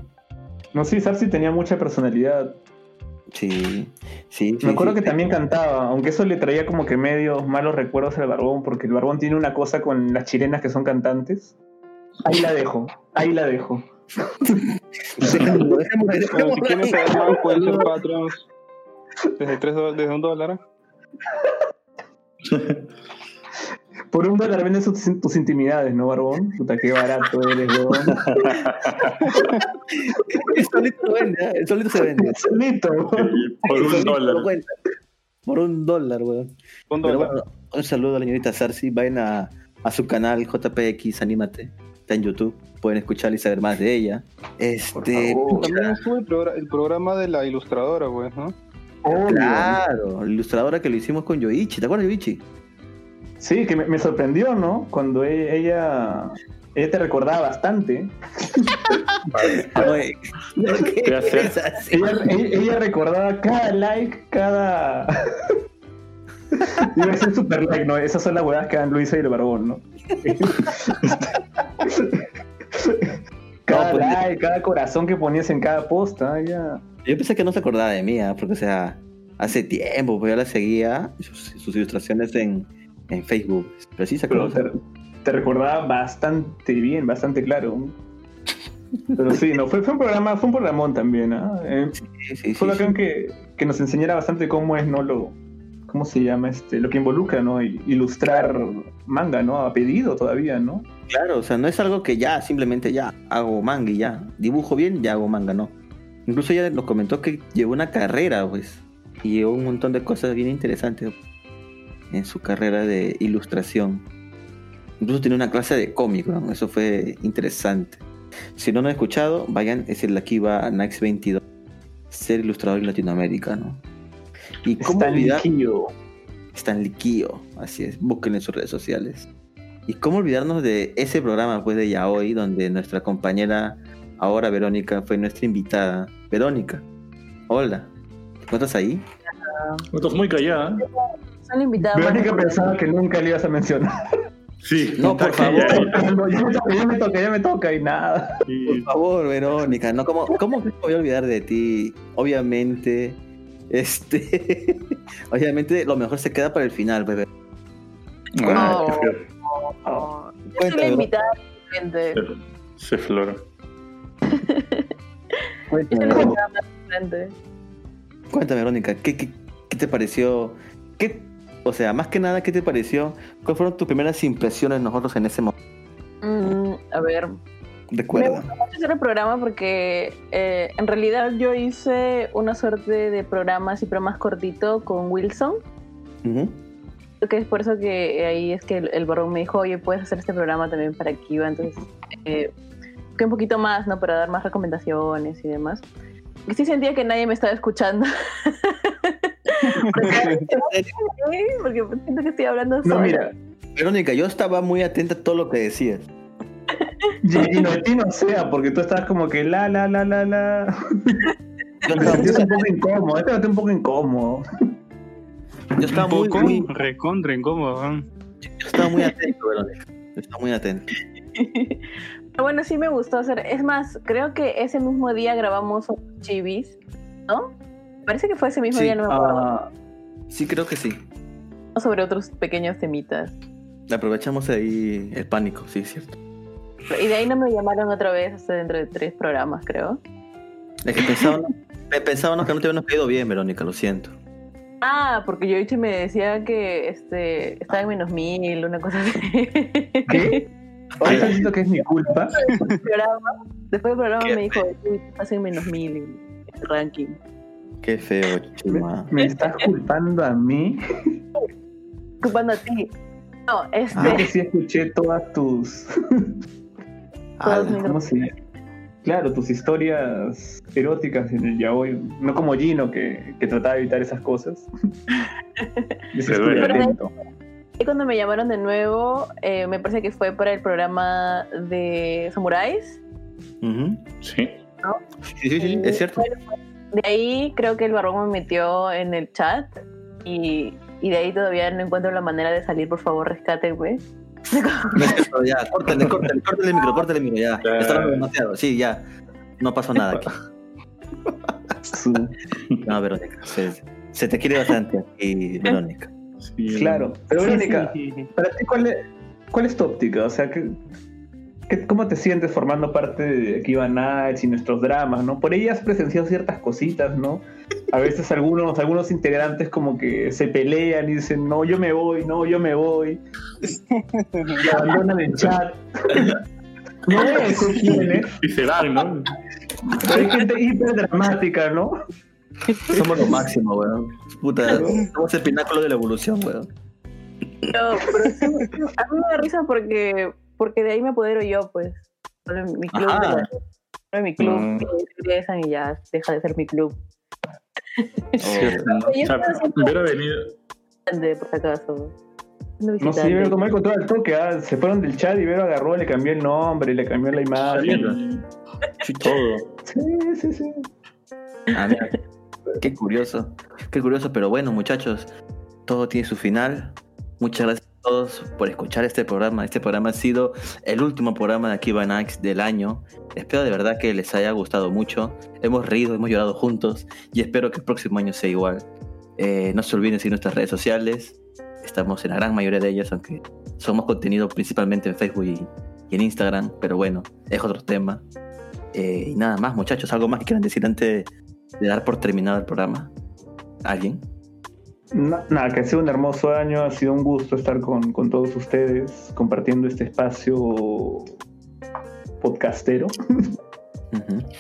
No sé, Sarsi tenía mucha personalidad. Sí, sí, sí. Me acuerdo sí. que también cantaba, aunque eso le traía como que medios malos recuerdos al Barbón, porque el Barbón tiene una cosa con las chilenas que son cantantes. Ahí la dejo, ahí la dejo. Dejémoslo, dejémoslo, Bueno, si quieren saber más, *laughs* pueden ser Patreons desde, tres desde un dólar. Por un dólar vendes tus, tus intimidades, ¿no, Barbón? Puta, qué barato eres, weón. *laughs* El solito vende, ¿eh? el solito se vende. Solito. y por El un solito dólar. cuenta. Por un dólar, weón. Un Pero dólar. bueno, un saludo a la señorita Sarsi. Vayan a, a su canal JPX Anímate. Está en YouTube. Pueden escucharla y saber más de ella. Este. También estuvo el, progra- el programa de la ilustradora, pues, ¿no? Obvio. Claro, la ilustradora que lo hicimos con Yoichi. ¿Te acuerdas de Yoichi? Sí, que me, me sorprendió, ¿no? Cuando e- ella, ella te recordaba bastante. *laughs* Oye, ¿por qué ¿Qué hace? es así? Ella, ella- ella recordaba cada like, cada. *laughs* Iba a ser super like, ¿no? Esas son las huevadas que dan Luisa y el Barbón, ¿no? *laughs* cada No, pues, like, cada corazón que ponías en cada post, ¿ah? Ella- Yo pensé que no se acordaba de mí, ¿ah? porque, o sea, hace tiempo, pues yo la seguía, sus, sus ilustraciones en, en Facebook. Pero sí se pero acuerda. te, te recordaba bastante bien, bastante claro. Pero sí, no, fue, fue un programa, fue un programón también, ¿ah? Eh, Sí, sí, fue sí, bacán que, que nos enseñara bastante cómo es, ¿no? Lo, ¿Cómo se llama? este Lo que involucra, ¿no? Ilustrar manga, ¿no? A pedido todavía, ¿no? Claro, o sea, no es algo que ya, simplemente ya, hago manga y ya. Dibujo bien, ya hago manga, no. Incluso ella nos comentó que llevó una carrera, pues. Y llevó un montón de cosas bien interesantes en su carrera de ilustración. Incluso tiene una clase de cómic, ¿no? Eso fue interesante. Si no lo han escuchado, vayan, es el aquí va Nax 22, ser ilustrador latinoamericano. Y cómo Está olvidar, liquillo. Stan Liquillo, así es, búsquenlo en sus redes sociales. Y cómo olvidarnos de ese programa pues de ya hoy, donde nuestra compañera, ahora Verónica, fue nuestra invitada. Verónica, hola, ¿te encuentras ahí? Estás muy callada. Son invitados. Verónica pensaba que nunca le ibas a mencionar. Sí. No, por favor. *laughs* No, ya, me toca, ya me toca, ya me toca y nada. Por Sí. favor, Verónica, ¿no? ¿Cómo, cómo me voy a olvidar de ti? Obviamente, este, *laughs* obviamente lo mejor se queda para el final, bebé. Ah, No. qué feo. Oh, yo soy la Cuéntame, invitada, gente. Se, se flora. *laughs* Más gente. Cuéntame, Verónica, ¿qué, qué, qué te pareció? ¿Qué, o sea, más que nada, ¿qué te pareció? ¿Cuáles fueron tus primeras impresiones nosotros en ese momento? Mm, a ver, me Recuerda. gusta mucho hacer el programa porque eh, en realidad yo hice una suerte de programa así, pero más cortito con Wilson. Ujú. Que es por eso que ahí es que el, el barón me dijo, oye, puedes hacer este programa también para Kiva. Entonces, eh, que un poquito más, ¿no? Para dar más recomendaciones y demás. Y sí sentía que nadie me estaba escuchando. *laughs* porque, *laughs* porque siento que estoy hablando No, sola. mira, Verónica, yo estaba muy atenta a todo lo que decías. *laughs* y no, a ti no sea, porque tú estabas como que la, la, la, la, la. Yo Me estaba, sentías un poco incómodo, este noté un poco incómodo. yo estaba muy, Poco, muy- recontra incómodo. ¿no? yo estaba muy atento, Verónica. Yo estaba muy atento. Pero *laughs* bueno, sí me gustó hacer. Es más, creo que ese mismo día grabamos chivis, ¿no? Parece que fue ese mismo Sí, día, no me acuerdo. Ah, Sí, creo que sí. Sobre otros pequeños temitas. Aprovechamos ahí el pánico, sí, es cierto. Y de ahí no me llamaron otra vez hasta dentro de tres programas, creo. Es que pensábamos, pe- pensábamos que no te habíamos caído bien, Verónica, lo siento. Ah, porque Yoichi me decía que este estaba en menos mil, una cosa así. ¿Qué? *laughs* Ahora estás diciendo que es mi culpa. Después del programa, después del programa ¿Qué? me dijo, "Uy, estás en menos mil en el ranking. Qué feo, chima. Me estás culpando a mí. Culpando a ti. No, este. Yo que sí escuché todas tus. Ala. ¿Cómo se? Claro, tus historias eróticas en el yaoi. No como Gino, que, que trataba de evitar esas cosas. *laughs* Y cuando me llamaron de nuevo, eh, me parece que fue para el programa de Samuráis. Ujú. Sí. Sí, sí, sí, es cierto. De ahí creo que el barbón me metió en el chat y, y de ahí todavía no encuentro la manera de salir. Por favor, rescátenme. No *laughs* es cierto, ya, córtale, córtale, córtale el micro, córtale el micro, ya. Ya. Está hablando demasiado, sí, ya. No pasó nada aquí. Su- No, Verónica, se, se te quiere bastante aquí, *laughs* Verónica. sí. Claro. Pero Verónica, Sí, sí. para ti, ¿cuál es, cuál es tu óptica? O sea, ¿qué, qué- cómo te sientes formando parte de Kiva Nights y nuestros dramas, no? Por ahí has presenciado ciertas cositas, ¿no? A veces algunos, algunos integrantes como que se pelean y dicen, no, yo me voy, no, yo me voy. Y abandonan el chat. No voy a decir quiénes, Y se van, ¿no? pero hay gente hiper dramática, ¿no? Somos lo máximo, weón. Puta, somos el pináculo de la evolución, weón. No, pero sí, a mí me da risa porque, porque de ahí me apodero yo, pues. Solo en mi club, Ajá. de en mi club, Mm. y ya deja de ser mi club. Hubiera venido. por acaso. No sé, tomó el control al toque, ah, se fueron del chat y Ibero agarró, le cambió el nombre, le cambió la imagen. Todo. Sí, sí, sí. Ah, mira. Qué curioso. Qué curioso, pero bueno, muchachos, todo tiene su final. Muchas gracias todos por escuchar este programa. Este programa ha sido el último programa de Akiba Nights del año. Espero de verdad que les haya gustado mucho. Hemos reído, hemos llorado juntos y espero que el próximo año sea igual. Eh, no se olviden seguir nuestras redes sociales. Estamos en la gran mayoría de ellas, aunque somos contenido principalmente en Facebook y, y en Instagram, pero bueno, es otro tema. Eh, y nada más, muchachos, algo más que quieran decir antes de dar por terminado el programa. ¿Alguien? Na- nada, que ha sido un hermoso año, ha sido un gusto estar con, con todos ustedes, compartiendo este espacio podcastero.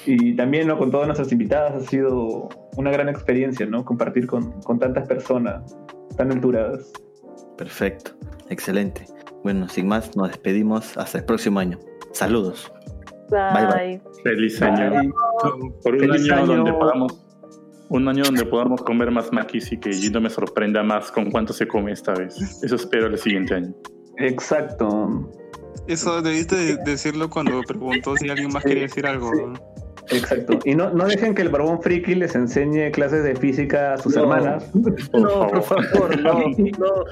Y también ¿no? con todas nuestras invitadas ha sido una gran experiencia, ¿no? Compartir con, con tantas personas tan alturadas. Perfecto, excelente. Bueno, sin más, nos despedimos hasta el próximo año. Saludos. Bye, Bye. Feliz año. Bye. Por un Feliz año, año. donde podamos. Un año donde podamos comer más maquis y que Gino me sorprenda más con cuánto se come esta vez. Eso espero el siguiente año. Exacto. Eso debiste de- decirlo cuando preguntó si alguien más quería decir algo. Exacto. Y no, no dejen que el barbón friki les enseñe clases de física a sus no, hermanas. No, por favor, no. No,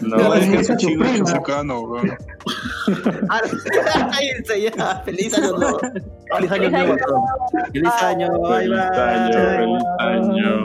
*laughs* no, dejen es su chino chicano, bro. Ah, *laughs* cállense ya. Feliz año nuevo. Feliz año nuevo. Feliz año. Feliz año. Feliz año.